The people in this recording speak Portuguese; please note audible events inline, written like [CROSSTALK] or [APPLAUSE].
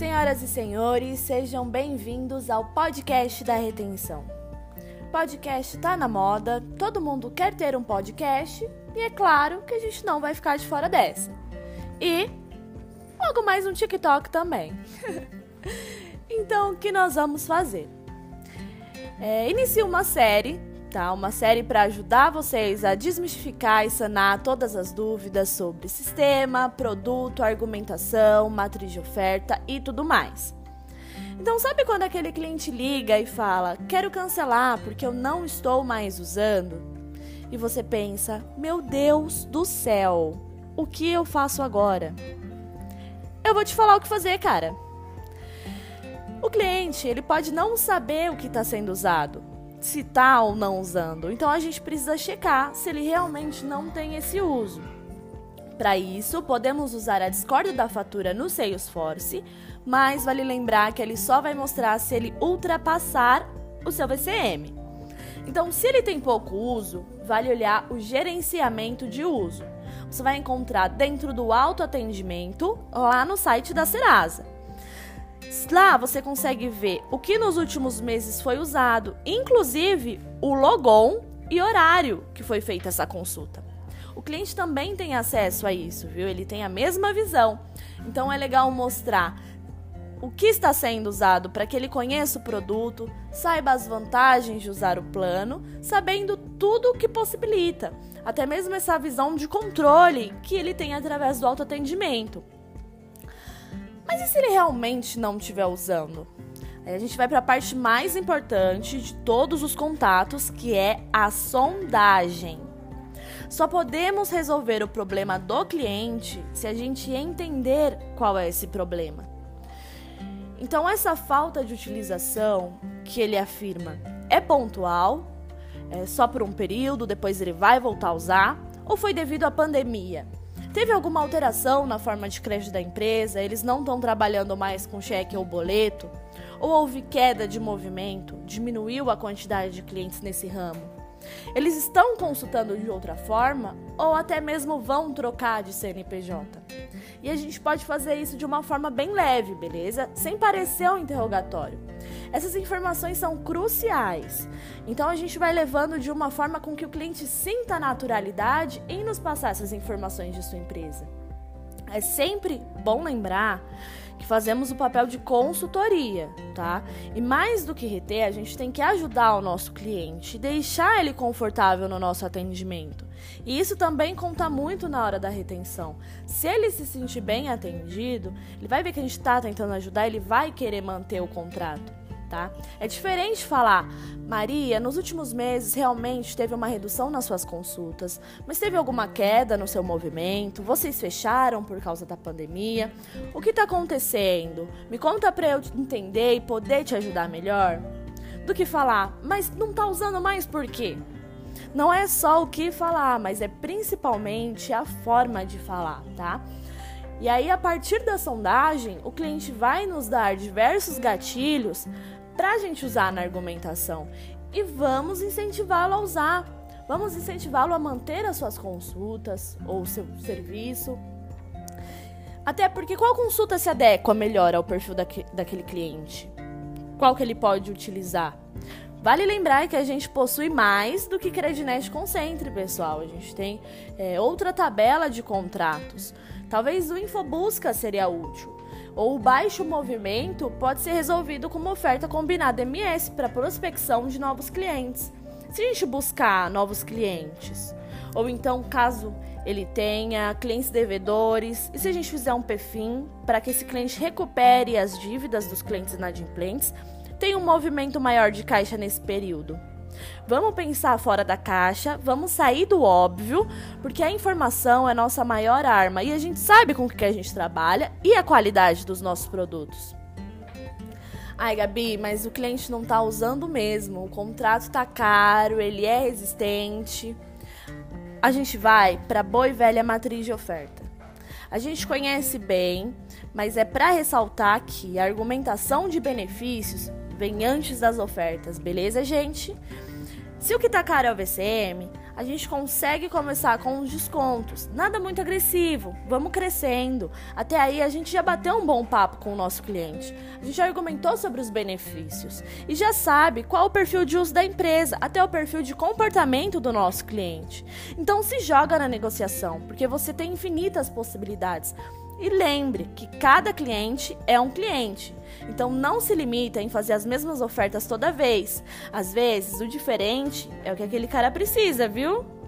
Senhoras e senhores, sejam bem-vindos ao podcast da retenção. Podcast tá na moda, todo mundo quer ter um podcast e é claro que a gente não vai ficar de fora dessa. E logo mais um TikTok também. [LAUGHS] então, o que nós vamos fazer? É, inicio uma série tá? Uma série para ajudar vocês a desmistificar e sanar todas as dúvidas sobre sistema, produto, argumentação, matriz de oferta e tudo mais. Então, sabe quando aquele cliente liga e fala: "Quero cancelar porque eu não estou mais usando"? E você pensa: "Meu Deus do céu, o que eu faço agora?" Eu vou te falar o que fazer, cara. O cliente, ele pode não saber o que está sendo usado, se está ou não usando. Então a gente precisa checar se ele realmente não tem esse uso. Para isso, podemos usar a Discord da fatura no Salesforce, mas vale lembrar que ele só vai mostrar se ele ultrapassar o seu VCM. Então, se ele tem pouco uso, vale olhar o gerenciamento de uso. Você vai encontrar dentro do autoatendimento lá no site da Serasa. Lá você consegue ver o que nos últimos meses foi usado, inclusive o logon e horário que foi feita essa consulta. O cliente também tem acesso a isso, viu? Ele tem a mesma visão. Então é legal mostrar o que está sendo usado para que ele conheça o produto, saiba as vantagens de usar o plano, sabendo tudo o que possibilita, até mesmo essa visão de controle que ele tem através do autoatendimento. Mas e se ele realmente não estiver usando? Aí a gente vai para a parte mais importante de todos os contatos, que é a sondagem. Só podemos resolver o problema do cliente se a gente entender qual é esse problema. Então, essa falta de utilização que ele afirma é pontual, é só por um período, depois ele vai voltar a usar, ou foi devido à pandemia? Teve alguma alteração na forma de crédito da empresa? Eles não estão trabalhando mais com cheque ou boleto? Ou houve queda de movimento? Diminuiu a quantidade de clientes nesse ramo? Eles estão consultando de outra forma ou até mesmo vão trocar de CNPJ? E a gente pode fazer isso de uma forma bem leve, beleza? Sem parecer um interrogatório. Essas informações são cruciais. Então a gente vai levando de uma forma com que o cliente sinta naturalidade em nos passar essas informações de sua empresa. É sempre bom lembrar que fazemos o papel de consultoria, tá? E mais do que reter, a gente tem que ajudar o nosso cliente, deixar ele confortável no nosso atendimento. E isso também conta muito na hora da retenção. Se ele se sentir bem atendido, ele vai ver que a gente está tentando ajudar, ele vai querer manter o contrato tá? É diferente falar, Maria, nos últimos meses realmente teve uma redução nas suas consultas, mas teve alguma queda no seu movimento? Vocês fecharam por causa da pandemia? O que está acontecendo? Me conta para eu entender e poder te ajudar melhor. Do que falar, mas não está usando mais por quê? Não é só o que falar, mas é principalmente a forma de falar, tá? E aí, a partir da sondagem, o cliente vai nos dar diversos gatilhos para a gente usar na argumentação e vamos incentivá-lo a usar. Vamos incentivá-lo a manter as suas consultas ou seu serviço. Até porque qual consulta se adequa melhor ao perfil daque, daquele cliente? Qual que ele pode utilizar? Vale lembrar que a gente possui mais do que Credinest Concentre, pessoal. A gente tem é, outra tabela de contratos. Talvez o Infobusca seria útil ou o baixo movimento pode ser resolvido com uma oferta combinada MS para prospecção de novos clientes. Se a gente buscar novos clientes, ou então caso ele tenha clientes devedores, e se a gente fizer um PFIM para que esse cliente recupere as dívidas dos clientes inadimplentes, tem um movimento maior de caixa nesse período. Vamos pensar fora da caixa, vamos sair do óbvio, porque a informação é nossa maior arma e a gente sabe com o que a gente trabalha e a qualidade dos nossos produtos. Ai, Gabi, mas o cliente não está usando mesmo, o contrato está caro, ele é resistente. A gente vai para boa e velha matriz de oferta. A gente conhece bem, mas é para ressaltar que a argumentação de benefícios vem antes das ofertas, beleza, gente? Se o que tá caro é o VCM, a gente consegue começar com os descontos. Nada muito agressivo, vamos crescendo. Até aí a gente já bateu um bom papo com o nosso cliente. A gente já argumentou sobre os benefícios e já sabe qual o perfil de uso da empresa, até o perfil de comportamento do nosso cliente. Então se joga na negociação, porque você tem infinitas possibilidades. E lembre que cada cliente é um cliente. Então não se limita em fazer as mesmas ofertas toda vez. Às vezes, o diferente é o que aquele cara precisa, viu?